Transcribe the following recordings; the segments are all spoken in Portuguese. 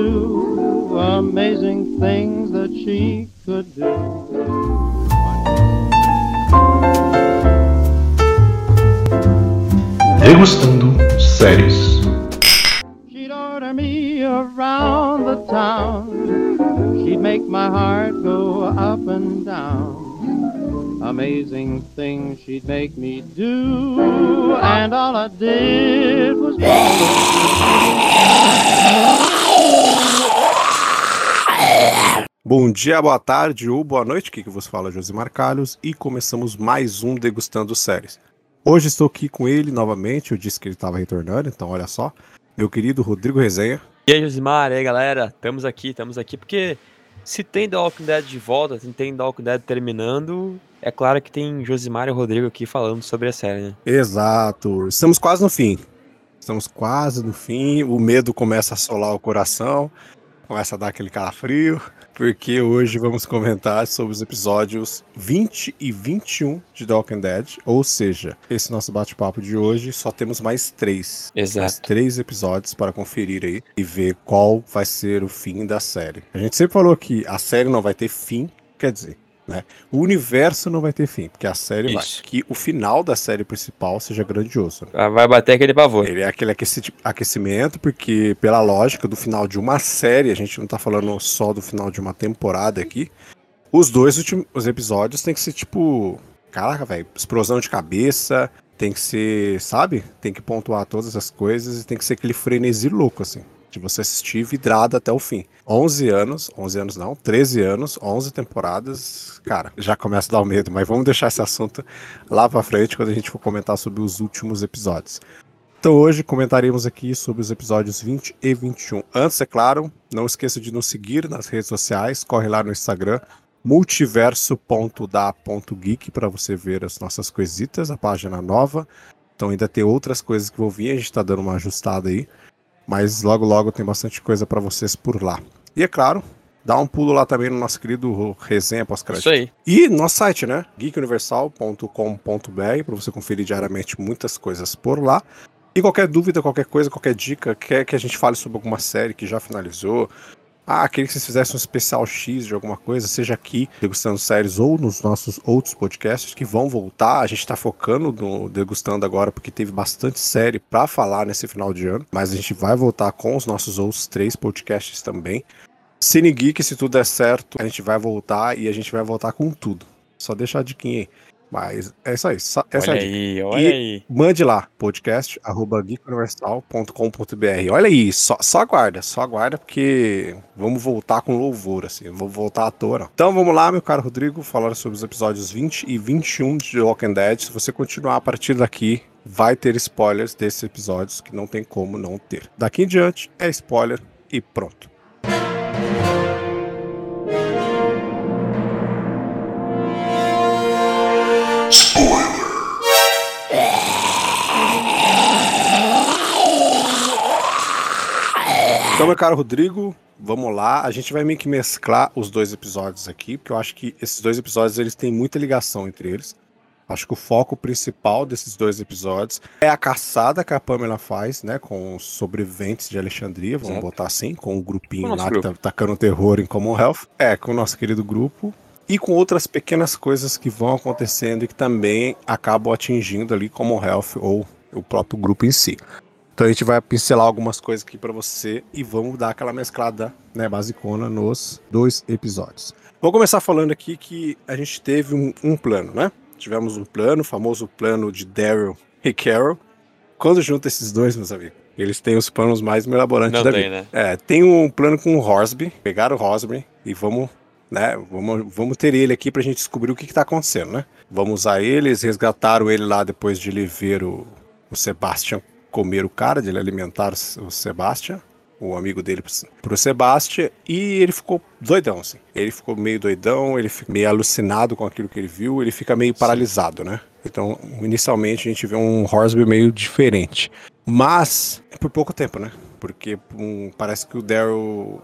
two, amazing things that she could do. Degustando séries. She'd order me around the town. She'd make my heart go up and down. Amazing things she'd make me do. And all I did was Bom dia, boa tarde ou boa noite, aqui que você fala Josimar Carlos e começamos mais um Degustando Séries. Hoje estou aqui com ele novamente, eu disse que ele estava retornando, então olha só, meu querido Rodrigo Resenha. E aí, Josimar, e aí, galera? Estamos aqui, estamos aqui porque se tem The Walking Dead de volta, se tem The Walking Dead terminando, é claro que tem Josimar e Rodrigo aqui falando sobre a série, né? Exato, estamos quase no fim, estamos quase no fim, o medo começa a assolar o coração, começa a dar aquele calafrio, porque hoje vamos comentar sobre os episódios 20 e 21 de The Walking Dead, ou seja, esse nosso bate-papo de hoje só temos mais três. Mais Exato. três episódios para conferir aí e ver qual vai ser o fim da série. A gente sempre falou que a série não vai ter fim, quer dizer, né? O universo não vai ter fim, porque a série vai. Isso. Que o final da série principal seja grandioso. né? Ah, Vai bater aquele pavor. Ele é aquele aqueci- aquecimento, porque pela lógica do final de uma série, a gente não tá falando só do final de uma temporada aqui. Os dois últimos episódios tem que ser tipo. Caraca, velho, explosão de cabeça. Tem que ser, sabe? Tem que pontuar todas as coisas e tem que ser aquele frenesi louco, assim. De você assistir vidrado até o fim. 11 anos, 11 anos não, 13 anos, 11 temporadas. Cara, já começa a dar o medo, mas vamos deixar esse assunto lá pra frente quando a gente for comentar sobre os últimos episódios. Então hoje comentaremos aqui sobre os episódios 20 e 21. Antes, é claro, não esqueça de nos seguir nas redes sociais, corre lá no Instagram, multiverso.da.geek para você ver as nossas coisitas, a página nova. Então ainda tem outras coisas que vão vir, a gente está dando uma ajustada aí, mas logo logo tem bastante coisa para vocês por lá. E é claro, dá um pulo lá também no nosso querido resenha pós-crédito. Isso aí. E nosso site, né? geekuniversal.com.br para você conferir diariamente muitas coisas por lá. E qualquer dúvida, qualquer coisa, qualquer dica, quer que a gente fale sobre alguma série que já finalizou. Ah, queria que vocês fizessem um especial X de alguma coisa, seja aqui, degustando séries ou nos nossos outros podcasts que vão voltar. A gente tá focando no degustando agora porque teve bastante série para falar nesse final de ano, mas a gente vai voltar com os nossos outros três podcasts também. Cine Geek, se tudo der certo, a gente vai voltar e a gente vai voltar com tudo. Só deixar a diquinha aí. Mas é isso aí. Essa Olha é a dica. aí, olha E- aí. Mande lá, podcast, arroba geekuniversal.com.br. Olha aí, só, só aguarda, só aguarda, porque vamos voltar com louvor, assim, vamos voltar à toa. não. Então vamos lá, meu caro Rodrigo, falar sobre os episódios 20 e 21 de The Walking Dead. Se você continuar a partir daqui, vai ter spoilers desses episódios, que não tem como não ter. Daqui em diante, é spoiler e pronto. Então, meu caro Rodrigo, vamos lá. A gente vai meio que mesclar os dois episódios aqui, porque eu acho que esses dois episódios eles têm muita ligação entre eles. Acho que o foco principal desses dois episódios é a caçada que a Pamela faz, né, com os sobreviventes de Alexandria, vamos Exato. botar assim, com o grupinho o lá grupo. que tá tacando terror em Commonwealth. É, com o nosso querido grupo. E com outras pequenas coisas que vão acontecendo e que também acabam atingindo ali Commonwealth ou o próprio grupo em si. Então a gente vai pincelar algumas coisas aqui pra você e vamos dar aquela mesclada, né, basicona nos dois episódios. Vou começar falando aqui que a gente teve um, um plano, né? Tivemos um plano, o famoso plano de Daryl e Carol. Quando junta esses dois, meus amigos, eles têm os planos mais mirabolantes Não da tem, vida. né? É, tem um plano com o Horsby, pegaram o Horsby e vamos, né, vamos, vamos ter ele aqui pra gente descobrir o que que tá acontecendo, né? Vamos usar ele, eles resgataram ele lá depois de ele ver o, o Sebastian comer o cara, de ele alimentar o Sebastian, o amigo dele pro- Sebastian, e ele ficou doidão, assim. Ele ficou meio doidão, ele fica meio alucinado com aquilo que ele viu, ele fica meio paralisado, né? Então, inicialmente a gente vê um Horsby meio diferente. Mas é por pouco tempo, né? Porque um, parece que o Daryl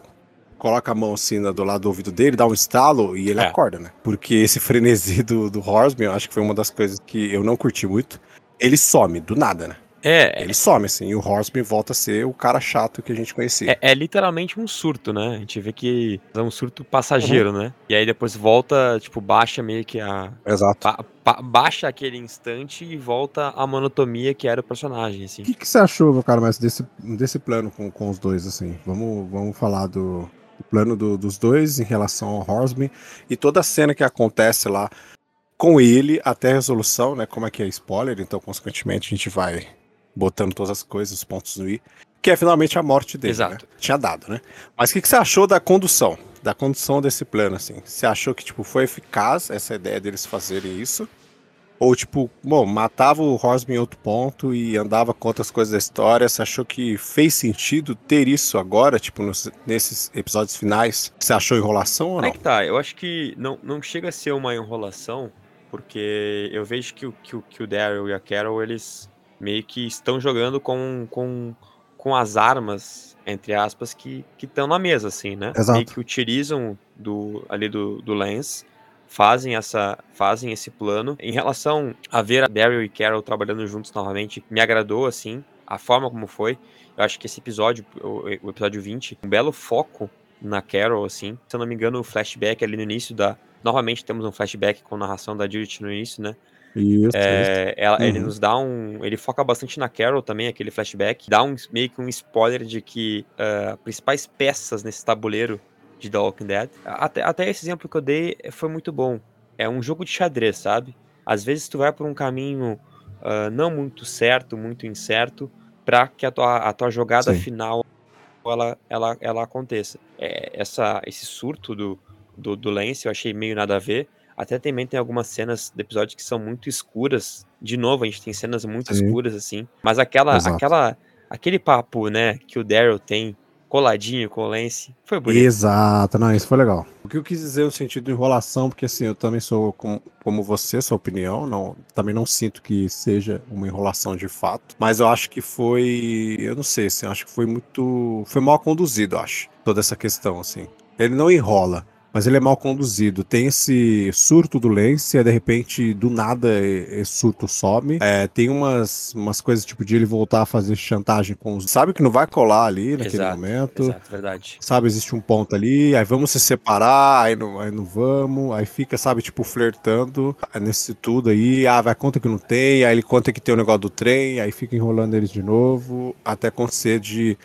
coloca a mão assim do lado do ouvido dele, dá um estalo e ele É. acorda, né? Porque esse frenesi do, do Horsby, eu acho que foi uma das coisas que eu não curti muito. Ele some, do nada, né? É, Ele some, assim, e o Horseman volta a ser o cara chato que a gente conhecia. é, é literalmente um surto, né? A gente vê que é um surto passageiro, né? E aí depois volta, tipo, baixa meio que a. Exato. ba- ba- baixa aquele instante e volta a monotonia que era o personagem, assim. O que, que você achou, meu cara, mais desse, desse plano com, com os dois, assim? Vamos, vamos falar do, do plano do- dos dois em relação ao Horseman e toda a cena que acontece lá com ele até a resolução, né? Como é que é spoiler, então, consequentemente, a gente vai botando todas as coisas, os pontos no i, que é finalmente a morte dele, Exato. né? Tinha dado, né? Mas o que, que você achou da condução? Da condução desse plano, assim? Você achou que, tipo, foi eficaz essa ideia deles fazerem isso? Ou, tipo, bom, matava o Horseman em outro ponto e andava com outras coisas da história. Você achou que fez sentido ter isso agora, tipo, nos- nesses episódios finais? Você achou enrolação ou não? que tá, eu acho que não, não chega a ser uma enrolação, porque eu vejo que, o- que, o- que o Daryl e a Carol, eles meio que estão jogando com, com, com as armas, entre aspas, que estão na mesa, assim, né? Exato. Meio que utilizam do, ali do, do Lance, fazem, essa, fazem esse plano. Em relação a ver a Daryl e Carol trabalhando juntos novamente, me agradou, assim, a forma como foi. Eu acho que esse episódio, o, o episódio 20, um belo foco na Carol, assim. Se eu não me engano, o flashback ali no início da. Novamente temos um flashback com narração da Judith no início, né? Isso, isso. É, ela- Ele Uhum. nos dá um. Ele foca bastante na Carol também, aquele flashback. Dá um, meio que um spoiler de que ah, principais peças nesse tabuleiro de The Walking Dead. Até, até esse exemplo que eu dei foi muito bom. É um jogo de xadrez, sabe? Às vezes tu vai por um caminho ah, não muito certo, muito incerto, pra que a tua, a tua jogada Sim. final ela, ela, ela aconteça. É, essa, esse surto do, do, do Lance eu achei meio nada a ver. Até também tem algumas cenas do episódio que são muito escuras. De novo, a gente tem cenas muito Sim. escuras, assim. Mas aquela, Exato. aquela, aquele papo, né, que o Daryl tem coladinho com o Lance, foi bonito. Exato, não, isso foi legal. O que eu quis dizer no sentido de enrolação, porque assim, eu também sou com- como você, sua opinião, não, também não sinto que seja uma enrolação de fato, mas eu acho que foi, eu não sei, assim, eu acho que foi muito, foi mal conduzido, eu acho, toda essa questão, assim. Ele não enrola, mas ele é mal conduzido. Tem esse surto do Lance, e aí, de repente, do nada, esse surto some. É, tem umas, umas coisas tipo de ele voltar a fazer chantagem com os. Sabe que não vai colar ali naquele Exato, momento. Exato, verdade. Sabe, existe um ponto ali, aí vamos se separar, aí não, aí não vamos, aí fica, sabe, tipo, flertando nesse tudo aí, ah, vai conta que não tem, aí ele conta que tem o negócio do trem, aí fica enrolando eles de novo, até acontecer de,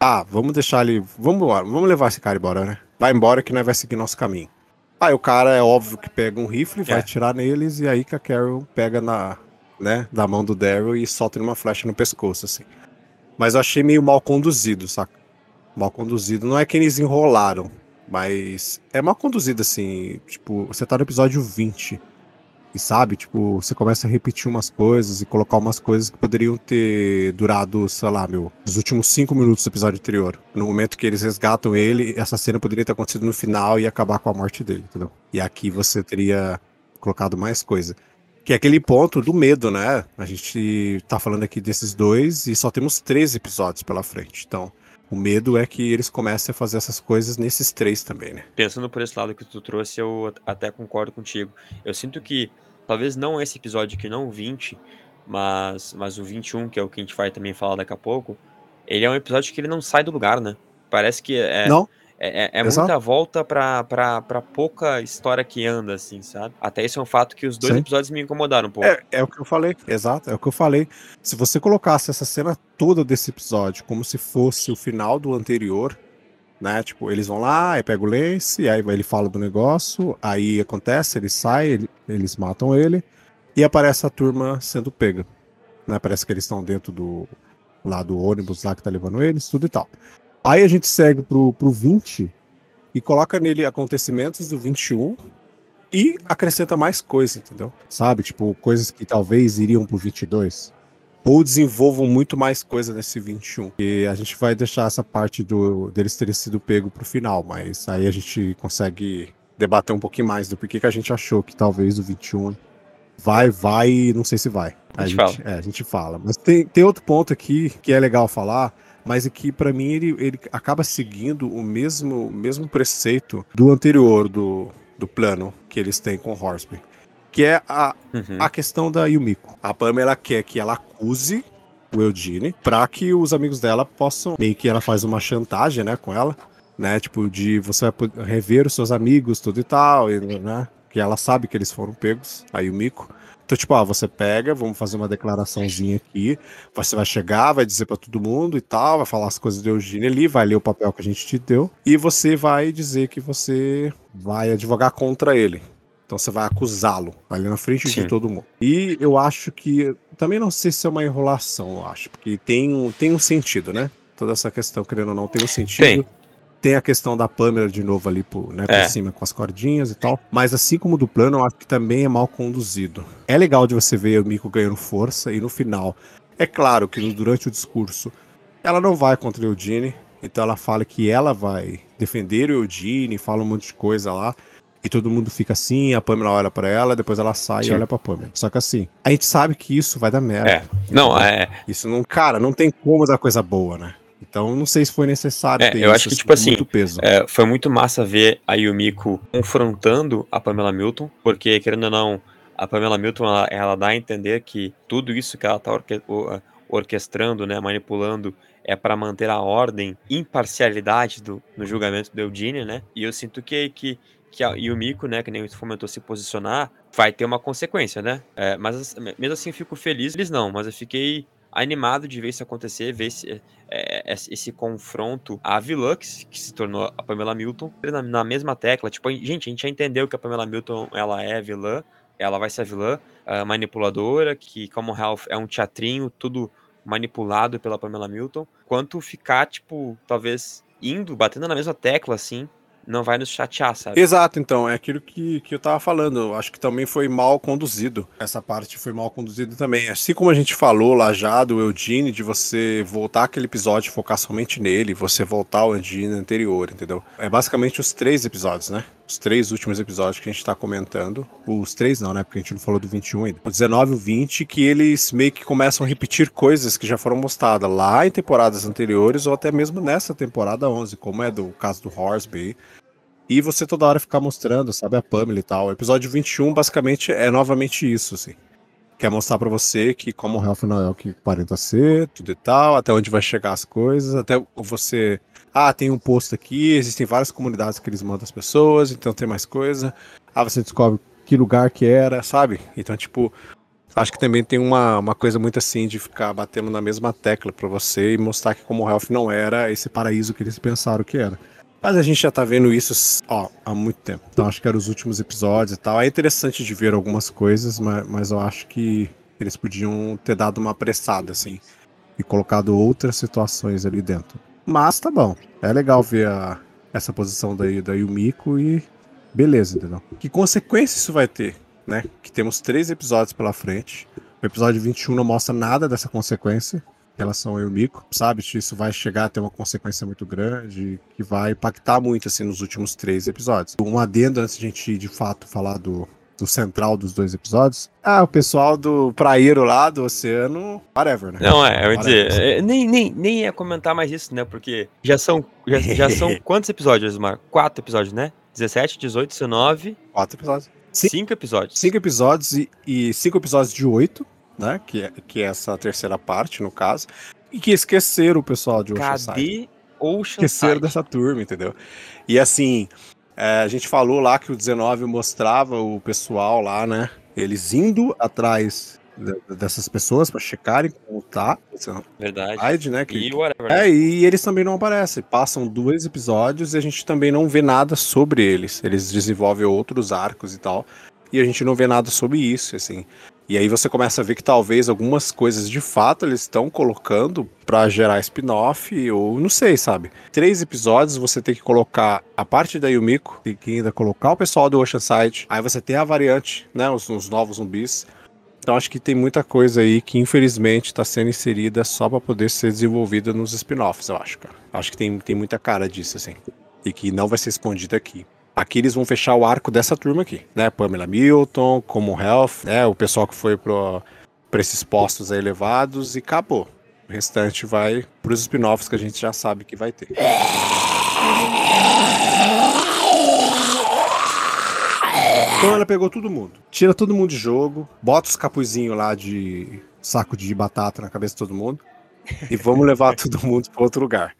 ah, vamos deixar ele, vamos embora, vamos levar esse cara embora, né? Vai embora que nós vai seguir nosso caminho. Aí o cara é óbvio que pega um rifle, vai É. atirar neles, e aí que a Carol pega na, né, da mão do Daryl e solta uma flecha no pescoço, assim. Mas eu achei meio mal conduzido, saca? mal conduzido. Não é que eles enrolaram, mas é mal conduzido assim. Tipo, você tá no episódio 20 e sabe, tipo, você começa a repetir umas coisas e colocar umas coisas que poderiam ter durado, sei lá, meu, os últimos cinco minutos do episódio anterior. No momento que eles resgatam ele, essa cena poderia ter acontecido no final e acabar com a morte dele, entendeu? E aqui você teria colocado mais coisa. Que é aquele ponto do medo, né? A gente tá falando aqui desses dois e só temos três episódios pela frente. Então, o medo é que eles comecem a fazer essas coisas nesses três também, né? Pensando por esse lado que tu trouxe, eu até concordo contigo. Eu sinto que, talvez não esse episódio aqui, não o 20, mas, mas o 21, que é o que a gente vai também falar daqui a pouco, ele é um episódio que ele não sai do lugar, né? Parece que é, Não? é, é- é muita volta pra, pra, pra pouca história que anda, assim, sabe? Até isso é um fato que os dois Sim. episódios me incomodaram um pouco. É, é o que eu falei, exato, é o que eu falei. Se você colocasse essa cena toda desse episódio como se fosse o final do anterior, né? Tipo, eles vão lá, aí pega o Lance, aí ele fala do negócio, aí acontece, ele sai, ele- eles matam ele, e aparece a turma sendo pega. Né? Parece que eles estão dentro do lá do ônibus lá que tá levando eles, tudo e tal. Aí a gente segue pro, pro 20 e coloca nele acontecimentos do 21 e acrescenta mais coisa, entendeu? Sabe? Tipo, coisas que talvez iriam pro 22. Ou desenvolvam muito mais coisa nesse 21. E a gente vai deixar essa parte do, deles terem sido pego pro final, mas aí a gente consegue debater um pouquinho mais do porquê que a gente achou que talvez o 21 vai, vai e não sei se vai. A gente é, a gente fala. Mas tem, tem outro ponto aqui que é legal falar, mas é que pra mim ele, ele acaba seguindo o mesmo, mesmo preceito do anterior, do, do plano que eles têm com o Horseman. Que é a, Uhum. a questão da Yumiko. A Pamela quer que ela acuse o Eugene, pra que os amigos dela possam. Meio que ela faz uma chantagem, né, com ela, né? Tipo, de você vai rever os seus amigos, tudo e tal, e, né? Que ela sabe que eles foram pegos, aí o Mico. Então, tipo, ah, você pega, vamos fazer uma declaraçãozinha aqui. Você vai chegar, vai dizer para todo mundo e tal, vai falar as coisas do Eugênio ali, vai ler o papel que a gente te deu. E você vai dizer que você vai advogar contra ele. Então você vai acusá-lo ali na frente Sim. de todo mundo. E eu acho que. Também não sei se é uma enrolação, eu acho. Porque tem um, tem um sentido, né? Toda essa questão, querendo ou não, tem um sentido. Tem. Tem a questão da Pamela de novo ali por, né, por É. cima com as cordinhas e tal. Mas assim como do plano, eu acho que também é mal conduzido. É legal de você ver o Miko ganhando força e no final. É claro que durante o discurso ela não vai contra o Eugene. Então ela fala que ela vai defender o Eugene, fala um monte de coisa lá. E todo mundo fica assim, a Pamela olha pra ela, depois ela sai Sim. e olha pra Pamela. Só que assim, a gente sabe que isso vai dar merda. É. Não, é. Isso não, cara, não tem como dar coisa boa, né? Então não sei se foi necessário É, ter eu isso, acho que, tipo assim, muito peso. É, foi muito massa ver a Yumiko confrontando a Pamela Milton, porque, querendo ou não, a Pamela Milton, ela, ela dá a entender que tudo isso que ela tá orque- orquestrando, né, manipulando, é para manter a ordem, imparcialidade do, no julgamento do Eugene, né, e eu sinto que, que, que a Yumiko, né, que nem você comentou, se posicionar, vai ter uma consequência, né, É, mas mesmo assim eu fico feliz, eles não, mas eu fiquei animado de ver isso acontecer, ver esse, é, esse esse confronto à vilã que se, tornou a Pamela Milton na, na mesma tecla. Tipo, gente, a gente já entendeu que a Pamela Milton ela é vilã, ela vai ser a vilã ah, manipuladora, que como Health é um teatrinho, tudo manipulado pela Pamela Milton. Quanto ficar, tipo, talvez indo, batendo na mesma tecla, assim, não vai nos chatear, sabe? Exato, então, é aquilo que, que eu tava falando. Eu acho que também foi mal conduzido. Essa parte foi mal conduzida também. Assim como a gente falou lá já do Eugene, de você voltar aquele episódio e focar somente nele, você voltar ao Eugene anterior, entendeu? É basicamente os três episódios, né? Os três últimos episódios que a gente tá comentando. Os três não, né? Porque a gente não falou do 21 ainda. O 19 e o 20, que eles meio que começam a repetir coisas que já foram mostradas lá em temporadas anteriores ou até mesmo nessa temporada 11, como é do caso do Horsby. E você toda hora ficar mostrando, sabe, a Pamela e tal. O episódio 21, basicamente, é novamente isso, assim. Quer mostrar pra você que como o Ralph não é o que aparenta ser, tudo e tal, até onde vai chegar as coisas, até você... Ah, tem um posto aqui, existem várias comunidades que eles mandam as pessoas, então tem mais coisa. Ah, você descobre que lugar que era, sabe? Então, tipo, acho que também tem uma, uma coisa muito assim de ficar batendo na mesma tecla pra você e mostrar que como o Ralph não era esse paraíso que eles pensaram que era. Mas a gente já tá vendo isso ó, há muito tempo. Então acho que eram os últimos episódios e tal. É interessante de ver algumas coisas, mas, mas eu acho que eles podiam ter dado uma apressada, assim. E colocado outras situações ali dentro. Mas tá bom. É legal ver a- essa posição da, da Yumiko e beleza, entendeu? Que consequência isso vai ter, né? Que temos três episódios pela frente. O episódio 21 não mostra nada dessa consequência em relação ao Yumiko, sabe? Isso vai chegar a ter uma consequência muito grande, que vai impactar muito, assim, nos últimos três episódios. Um adendo antes de a gente, de fato, falar do, do central dos dois episódios. Ah, o pessoal do praieiro lá, do oceano, whatever, né? Não, é, eu ia dizer, é, nem, nem, nem ia comentar mais isso, né? Porque já são, já, já são quantos episódios, Mar? Quatro episódios, né? 17, 18, 19, Quatro episódios. Sim. cinco episódios. Cinco episódios e, e cinco episódios de oito, né? Que é, que é essa terceira parte, no caso. E que esqueceram o pessoal de Oceanside. Cadê Ocean esqueceram dessa turma, entendeu? E assim, é, a gente falou lá que o 19 mostrava o pessoal lá, né? Eles indo atrás de- dessas pessoas pra checarem como tá. Verdade. Side, né? Que, E whatever. é, e eles também não aparecem. Passam dois episódios e a gente também não vê nada sobre eles. Eles desenvolvem outros arcos e tal. E a gente não vê nada sobre isso, assim. E aí você começa a ver que talvez algumas coisas de fato eles estão colocando pra gerar spin-off, ou não sei, sabe? Três episódios você tem que colocar a parte da Yumiko, tem que ainda colocar o pessoal do Oceanside. Aí você tem a variante, né? Os, os novos zumbis. Então acho que tem muita coisa aí que infelizmente está sendo inserida só para poder ser desenvolvida nos spin-offs, eu acho, cara. Acho que tem, tem muita cara disso, assim. E que não vai ser escondida aqui. Aqui eles vão fechar o arco dessa turma aqui, né? Pamela Milton, como Health, né? O pessoal que foi para esses postos elevados e acabou. O restante vai pros spin-offs que a gente já sabe que vai ter. Então ela pegou todo mundo. Tira todo mundo de jogo, bota os capuzinhos lá de saco de batata na cabeça de todo mundo e vamos levar todo mundo para outro lugar.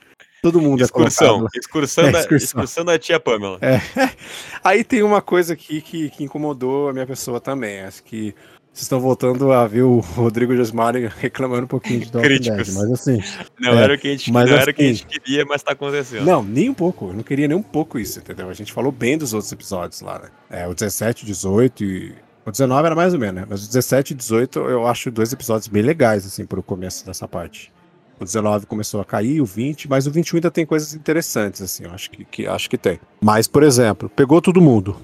Todo mundo excursão, é. Excursão, É, da, excursão. excursão da tia Pamela. É. Aí tem uma coisa aqui que, que incomodou a minha pessoa também. Acho que vocês estão voltando a ver o Rodrigo Josmari reclamando um pouquinho de Críticos. mas assim, Não, É, era, o que a gente, mas não era o que a assim- gente queria, mas tá acontecendo. Não, nem um pouco. Eu não queria nem um pouco isso, entendeu? A gente falou bem dos outros episódios lá, né? É, o 17, o 18 e. O 19 era mais ou menos, né? Mas o 17 e 18 eu acho dois episódios bem legais, assim, pro começo dessa parte. O 19 começou a cair, o 20, mas o 21 ainda tem coisas interessantes, assim, eu acho que, que- acho que tem. Mas, por exemplo, pegou todo mundo,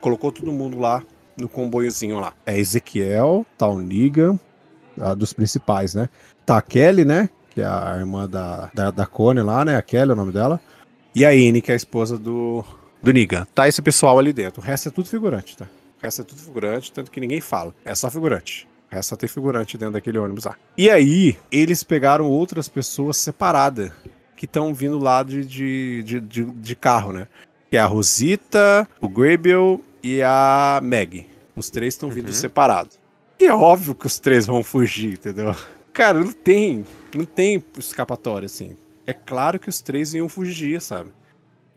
colocou todo mundo lá no comboiozinho lá. É Ezequiel, tá o a dos principais, né? Tá a Kelly, né? Que é a irmã da, da, da Connie lá, né? A Kelly é o nome dela. E a Anne, que é a esposa do, do Negan. Tá esse pessoal ali dentro. O resto é tudo figurante, tá? O resto é tudo figurante, tanto que ninguém fala. É só figurante. Só tem figurante dentro daquele ônibus lá. E aí, eles pegaram outras pessoas separadas que estão vindo lá de, de, de, de, de carro, né? Que é a Rosita, o Gabriel e a Meg. Os três estão vindo Uhum. separados. E é óbvio que os três vão fugir, entendeu? Cara, não tem, não tem escapatória, assim. É claro que os três iam fugir, sabe?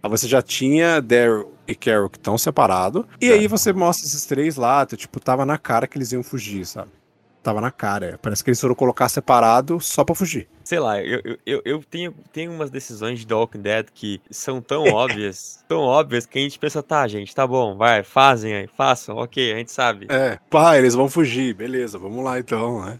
Aí você já tinha Daryl e Carol que estão separados. E Tá. aí você mostra esses três lá, tu, tipo, tava na cara que eles iam fugir, sabe? Tava na cara. Parece que eles foram colocar separado só pra fugir. Sei lá, eu, eu- eu, tenho, tenho umas decisões de The Walking Dead que são tão óbvias, tão óbvias, que a gente pensa, tá, gente, tá bom, vai, fazem aí, façam, ok, a gente sabe. É, pá, eles vão fugir, beleza, vamos lá então, né?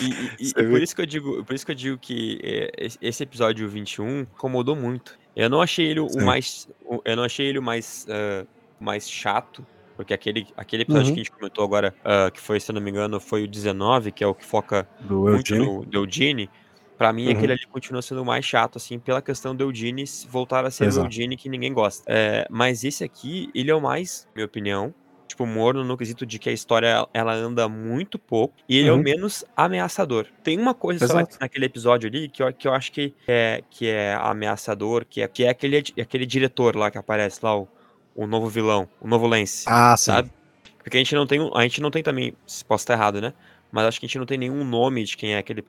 E, e- e- por isso que eu digo, por isso que eu digo que é, esse- episódio 21 incomodou muito. Eu não achei ele Sim. o mais, eu não achei ele o mais, ah, mais chato, porque aquele, aquele episódio Uhum. que a gente comentou agora, ah, que foi, se não me engano, foi o 19, que é o que foca Do muito Eugene. no do Eugene. Pra mim, Uhum. aquele ali continua sendo o mais chato, assim, pela questão do Eugene voltar a ser Exato. o Eugene que ninguém gosta. É, mas esse aqui, ele é o mais, na minha opinião, tipo, morno no quesito de que a história ela anda muito pouco e ele é o Uhum. menos ameaçador. Tem uma coisa Exato. naquele episódio ali que eu, que eu acho que é, que é ameaçador, que é, que é aquele, aquele diretor lá que aparece lá, o, o novo vilão, o novo Lance. Ah, sim. sabe? Porque a gente não tem, um- a gente não tem também, se posso estar errado, né? Mas acho que a gente não tem nenhum nome de quem é aquele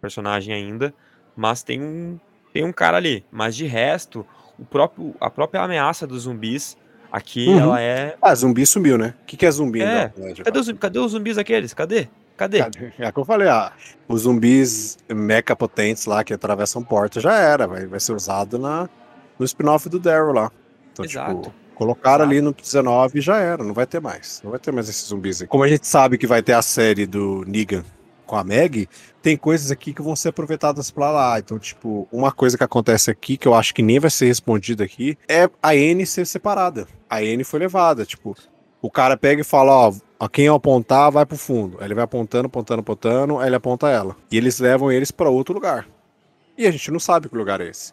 personagem ainda, mas tem um tem um cara ali. Mas de resto, o próprio a própria ameaça dos zumbis aqui, Uhum. ela é Ah, zumbi sumiu, né? O que, que é zumbi? É, Dead, cadê os, cadê os zumbis aqueles? Cadê? Cadê? Cadê? É o que eu falei, ah, os zumbis mecha potentes lá que atravessam porta já era, vai, vai ser usado na, no spin-off do Daryl lá. Então, Exato. tipo, colocaram ali no 19 e já era, não vai ter mais. Não vai ter mais esses zumbis aí. Como a gente sabe que vai ter a série do Negan com a Meg, tem coisas aqui que vão ser aproveitadas pra lá. Então, tipo, uma coisa que acontece aqui, que eu acho que nem vai ser respondida aqui, é a N ser separada. A N foi levada, tipo, o cara pega e fala, ó, a quem eu apontar vai pro fundo. Aí ele vai apontando, apontando, apontando, aí ele aponta ela. E eles levam eles pra outro lugar. E a gente não sabe que lugar é esse.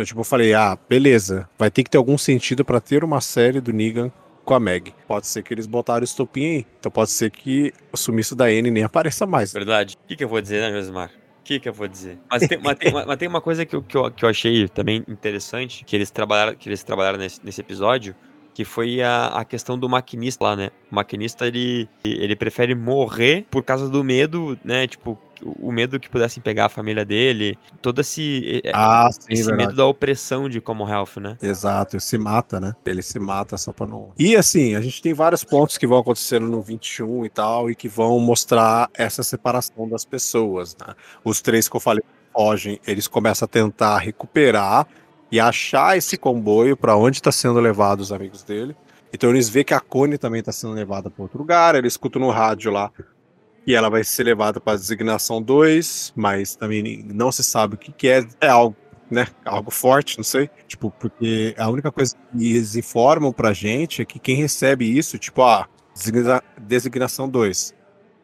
Então, tipo, eu falei, ah, beleza, vai ter que ter algum sentido pra ter uma série do Negan com a Meg. Pode ser que eles botaram o estopim aí. Então pode ser que o sumiço da N nem apareça mais. Verdade. O que, que eu vou dizer, né, Josimar? O que, que eu vou dizer? Mas tem, mas tem- mas tem uma coisa que eu, que, eu, que eu achei também interessante, que eles trabalharam, que eles trabalharam nesse, nesse episódio, que foi a, a questão do maquinista lá, né? O maquinista, ele, ele prefere morrer por causa do medo, né? Tipo, o medo que pudessem pegar a família dele, todo esse, Ah, sim, esse verdade. medo da opressão de Como Health, né? Exato, ele se mata, né? Ele se mata só pra não. E assim, a gente tem vários pontos que vão acontecendo no 21 e tal, e que vão mostrar essa separação das pessoas, né? Os três que eu falei fogem, eles começam a tentar recuperar e achar esse comboio pra onde tá sendo levado os amigos dele. Então eles veem que a Connie também tá sendo levada pra outro lugar, eles escutam no rádio lá e ela vai ser levada para designação 2, mas também não se sabe o que, que é. É algo, né? Algo forte, não sei. Tipo, porque a única coisa que eles informam pra gente é que quem recebe isso, tipo, ah, designa- designação 2.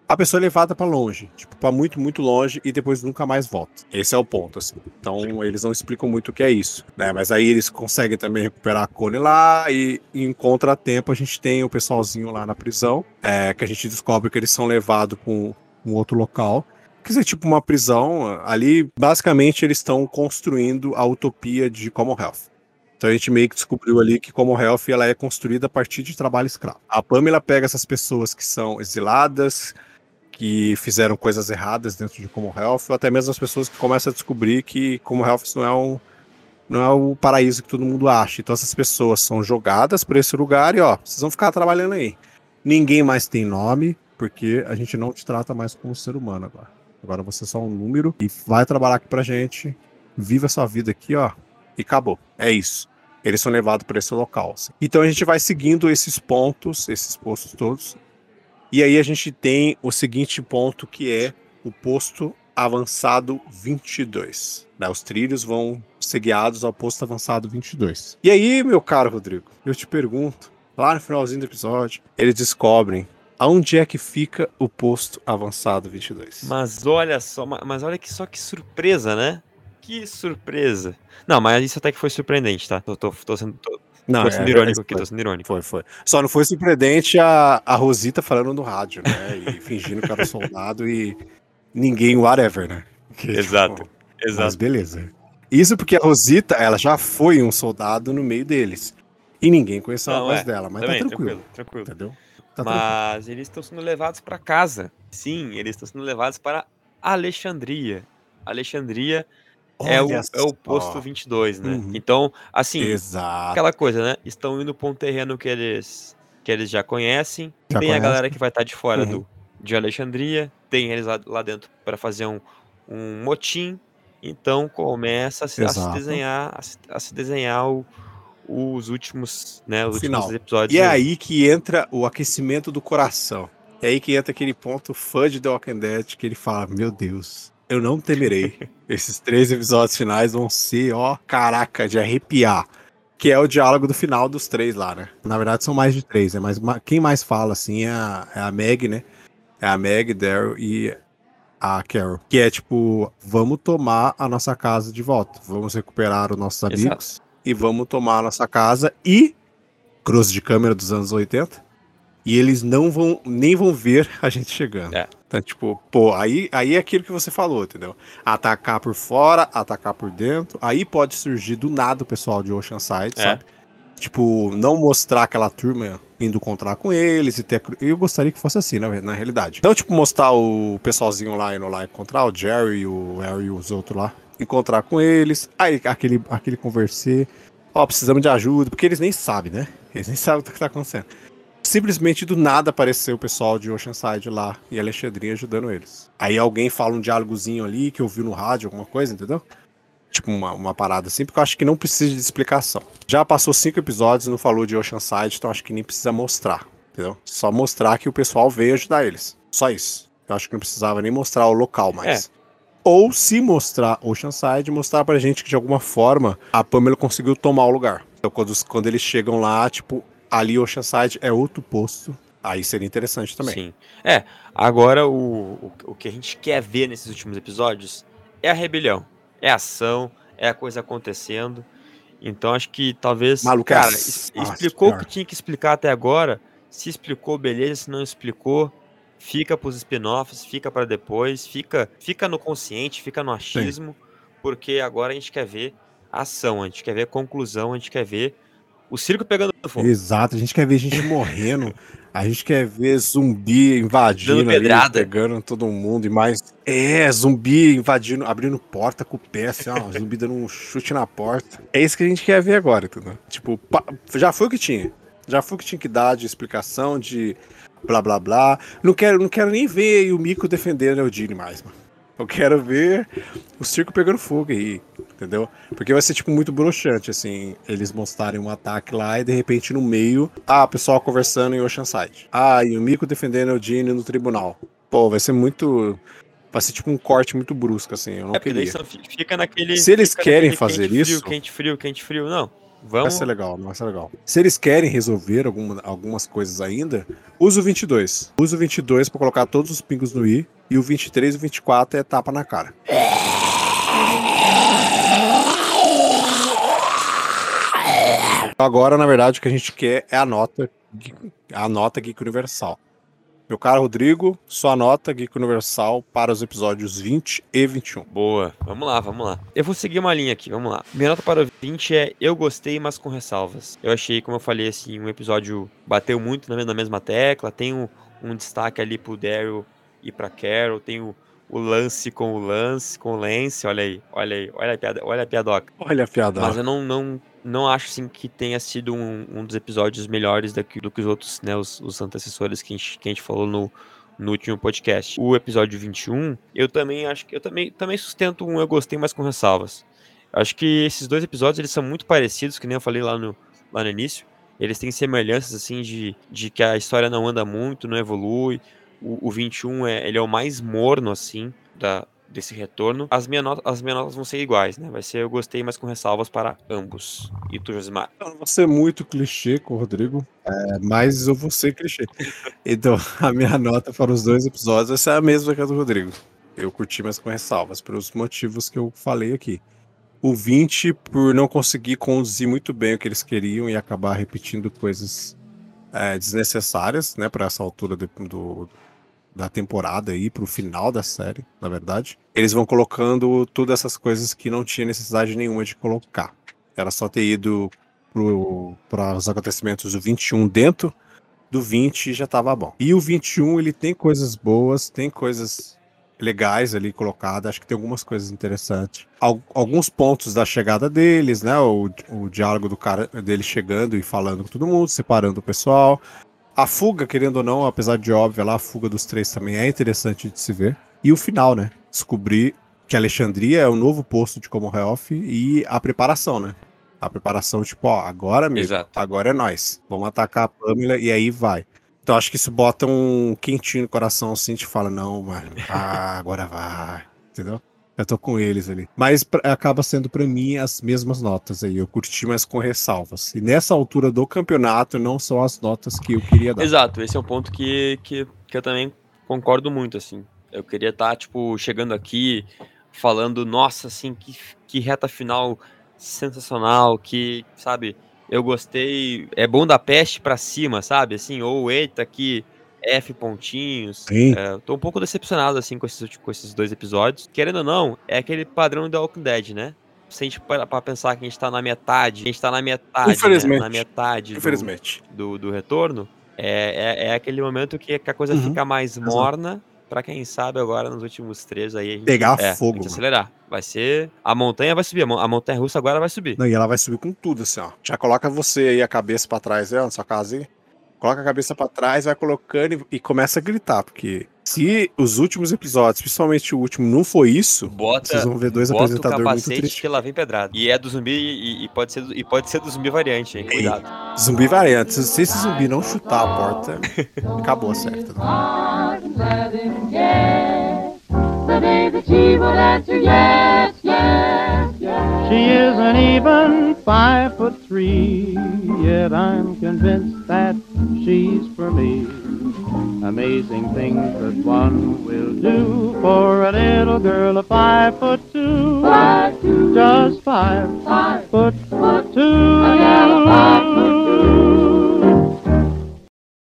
A pessoa é levada pra longe, tipo, pra muito, muito longe e depois nunca mais volta. Esse é o ponto, assim. Então, eles não explicam muito o que é isso, né? Mas aí eles conseguem também recuperar a Connie lá e em contratempo a gente tem o pessoalzinho lá na prisão, é, que a gente descobre que eles são levados para um, um outro local. Quer dizer, tipo uma prisão, ali basicamente eles estão construindo a utopia de Commonwealth. Então a gente meio que descobriu ali que Commonwealth ela é construída a partir de trabalho escravo. A Pamela pega essas pessoas que são exiladas, que fizeram coisas erradas dentro de Como Health, ou até mesmo as pessoas que começam a descobrir que Como Health não é um não é o paraíso que todo mundo acha. Então essas pessoas são jogadas para esse lugar e ó, vocês vão ficar trabalhando aí. Ninguém mais tem nome, porque a gente não te trata mais como ser humano agora. Agora você é só um número e vai trabalhar aqui pra gente. Viva sua vida aqui, ó. E acabou. É isso. Eles são levados para esse local. assim. Então a gente vai seguindo esses pontos, esses postos todos. E aí a gente tem o seguinte ponto que é o posto avançado 22. Né? Os trilhos vão ser guiados ao posto avançado 22. E aí, meu caro Rodrigo, eu te pergunto, lá no finalzinho do episódio, eles descobrem aonde é que fica o posto avançado 22. Mas olha só, ma- mas olha que só que surpresa, né? Que surpresa. Não, mas isso até que foi surpreendente, tá? Tô, tô, tô sendo, tô, Não, tô sendo é- irônico é- aqui, tô sendo irônico. Foi, foi. Só não foi surpreendente a, a Rosita falando no rádio, né? E fingindo que era soldado e ninguém, whatever, né? Que, Exato, tipo, Mas Exato. beleza. Isso porque a Rosita, ela já foi um soldado no meio deles. E ninguém conheceu a Não, voz é, dela, mas Também, tá tranquilo, tranquilo, tranquilo. entendeu? Tá tranquilo. Mas eles estão sendo levados para casa. Sim, eles estão sendo levados para Alexandria. Alexandria é o, é o posto 22, né? Uhum. Então, assim, Exato. aquela coisa, né? Estão indo para um terreno que eles, que eles já conhecem. Já tem a conhecem. galera que vai estar de fora Uhum. do, de Alexandria. Tem eles lá, lá dentro para fazer um, um motim. Então começa a se, a se desenhar, a se, a se desenhar o- os últimos, né? Os O últimos final. episódios. E é aí. aí que entra o aquecimento do coração. É aí que entra aquele ponto fã de The Walking Dead que ele fala: Meu Deus, eu não temerei. Esses três episódios finais vão ser, ó, caraca, de arrepiar. Que é o diálogo do final dos três lá, né? Na verdade, são mais de três, né? Mas ma- quem mais fala, assim, é a, é a Meg, né? É a Meg, Daryl e a Carol. Que é tipo: vamos tomar a nossa casa de volta. Vamos recuperar os nossos Exato. amigos. E vamos tomar a nossa casa e cruz de câmera dos anos 80 e eles não vão nem vão ver a gente chegando. É. Então, tipo, pô, aí, aí é aquilo que você falou, entendeu? Atacar por fora, atacar por dentro. Aí pode surgir do nada o pessoal de Oceanside, É. sabe? Tipo, não mostrar aquela turma indo encontrar com eles e ter. Eu gostaria que fosse assim, na, na realidade. Então, tipo, mostrar o pessoalzinho lá indo lá encontrar o Jerry, o Harry e os outros lá. Encontrar com eles. Aí aquele, aquele conversar. Ó, precisamos de ajuda, porque eles nem sabem, né? Eles nem sabem o que tá acontecendo. Simplesmente do nada apareceu o pessoal de Oceanside lá e Alexandria ajudando eles. Aí alguém fala um diálogozinho ali que ouviu no rádio, alguma coisa, entendeu? Tipo uma, uma parada assim, porque eu acho que não precisa de explicação. Já passou cinco episódios e não falou de Oceanside, então acho que nem precisa mostrar, entendeu? Só mostrar que o pessoal veio ajudar eles. Só isso. Eu acho que não precisava nem mostrar o local mais. Ou se mostrar Oceanside, mostrar pra gente que de alguma forma a Pamela conseguiu tomar o lugar. Então quando, quando eles chegam lá, tipo, ali Oceanside é outro posto. Aí seria interessante também. Sim. É, agora o, o, o que a gente quer ver nesses últimos episódios é a rebelião. É a ação, é a coisa acontecendo. Então acho que talvez. Maluco, é cara, es- explicou o que tinha que explicar até agora. Se explicou, beleza. Se não explicou, fica pros spin-offs, fica pra depois, fica, fica no consciente, fica no achismo. Porque agora a gente quer ver ação, a gente quer ver conclusão, a gente quer ver o circo pegando fogo. Exato, a gente quer ver gente morrendo, a gente quer ver zumbi invadindo, ali, pegando todo mundo e mais. É, zumbi invadindo, abrindo porta com o pé, assim, ó, zumbi dando um chute na porta. É isso que a gente quer ver agora, entendeu? Tipo, pa- já foi o que tinha. Já foi o que tinha que dar de explicação, de blá blá blá. Não quero, não quero nem ver o Mico defendendo o Eudine mais, mano. Eu quero ver o circo pegando fogo aí, entendeu? Porque vai ser, tipo, muito broxante, assim, eles mostrarem um ataque lá e, de repente, no meio, ah, o pessoal conversando em Oceanside. Ah, e o Mico defendendo o Eudine no tribunal. Pô, vai ser muito... Vai ser, tipo, um corte muito brusco, assim, eu não É queria. fica naquele. Se eles fica querem naquele fazer quente isso- Frio, quente frio, quente frio. Não. Vai Vamos. ser legal, vai ser legal. Se eles querem resolver alguma, algumas coisas ainda, usa o 22. Usa o 22 pra colocar todos os pingos no i, e o 23 e o 24 é tapa na cara. Agora, na verdade, o que a gente quer é a nota, a nota Geek Universal. Meu caro Rodrigo, sua nota Geek Universal para os episódios 20 e 21. Boa. Vamos lá, vamos lá. Eu vou seguir uma linha aqui, vamos lá. Minha nota para o 20 é eu gostei, mas com ressalvas. Eu achei, como eu falei, assim, um episódio bateu muito na me- na mesma tecla, tem um, um destaque ali pro Daryl ir pra Carol, tem o, o lance com o lance, com o Lance, olha aí, olha aí, olha a, piada, olha a piadoca. Olha a piada. Mas eu não, não, não acho assim que tenha sido um, um dos episódios melhores daqui, do que os outros, né, os, os antecessores que a gente, que a gente falou no, no último podcast. O episódio 21, eu também acho que eu também, também sustento um eu gostei, mas com ressalvas. Acho que esses dois episódios eles são muito parecidos, que nem eu falei lá no, lá no início. Eles têm semelhanças assim de, de que a história não anda muito, não evolui. O, o 21 é, ele é o mais morno assim da, desse retorno. As minhas, notas, as minhas notas vão ser iguais, né? Vai ser eu gostei, mas com ressalvas para ambos. E tu, Josimar? Eu não vou ser muito clichê com o Rodrigo, é, mas eu vou ser clichê. Então, a minha nota para os dois episódios vai ser a mesma que a do Rodrigo. Eu curti, mas com ressalvas, pelos motivos que eu falei aqui. O 20, por não conseguir conduzir muito bem o que eles queriam e acabar repetindo coisas é, desnecessárias, né, para essa altura de, do, da temporada aí, pro final da série, na verdade. Eles vão colocando todas essas coisas que não tinha necessidade nenhuma de colocar. Era só ter ido para os acontecimentos do 21 dentro do 20 já tava bom. E o 21 ele tem coisas boas, tem coisas legais ali colocadas, acho que tem algumas coisas interessantes. alguns pontos da chegada deles, né? O, o diálogo do cara dele chegando e falando com todo mundo, separando o pessoal. A fuga, querendo ou não, apesar de óbvia lá, a fuga dos três também é interessante de se ver. E o final, né? Descobrir que Alexandria é o novo posto de Commonwealth e a preparação, né? A preparação, tipo, ó, agora mesmo, Exato. agora é nós. Vamos atacar a Pamela e aí vai. Então acho que isso bota um quentinho no coração assim, te fala, não, mano, ah, agora vai. Entendeu? Eu tô com eles ali. Mas pra- acaba sendo pra mim as mesmas notas aí. Eu curti, mas com ressalvas. E nessa altura do campeonato não são as notas que eu queria dar. Exato, esse é um ponto que, que, que eu também concordo muito, assim. Eu queria estar, tipo, chegando aqui, falando, nossa, assim, que, que reta final sensacional, que, sabe, eu gostei, é bom da peste pra cima, sabe, assim, ou eita, que F pontinhos. Sim. É, tô um pouco decepcionado, assim, com esses, com esses dois episódios. Querendo ou não, é aquele padrão do Walking Dead, né? Se a gente parar pra pensar que a gente tá na metade, a gente tá na metade, né? Infelizmente. na metade do- Infelizmente. do, do retorno, é, é, é aquele momento que, a coisa Uhum. fica mais morna. Pra quem sabe agora nos últimos três aí a gente Pegar é, fogo, a acelerar. Vai ser. A montanha vai subir. A, mon- a montanha russa agora vai subir. Não, e ela vai subir com tudo, assim, ó. Já coloca você aí a cabeça pra trás, ó, na sua casa aí. Coloca a cabeça pra trás, vai colocando e, e começa a gritar, porque se os últimos episódios, principalmente o último, não foi isso, Bota, vocês vão ver dois bota o apresentadores muito capacete tristes. que lá vem pedrada. E é do zumbi e, e pode, ser do, e pode ser do zumbi variante, hein? Cuidado. Zumbi variante. Se se esse zumbi não chutar a porta, acabou a certa. heart and let him guess the day that she isn't even five foot three, yet I'm convinced that she's for me. Amazing things that one will do for a little girl of five foot two. Five, two, Just five five, foot foot, two. a of five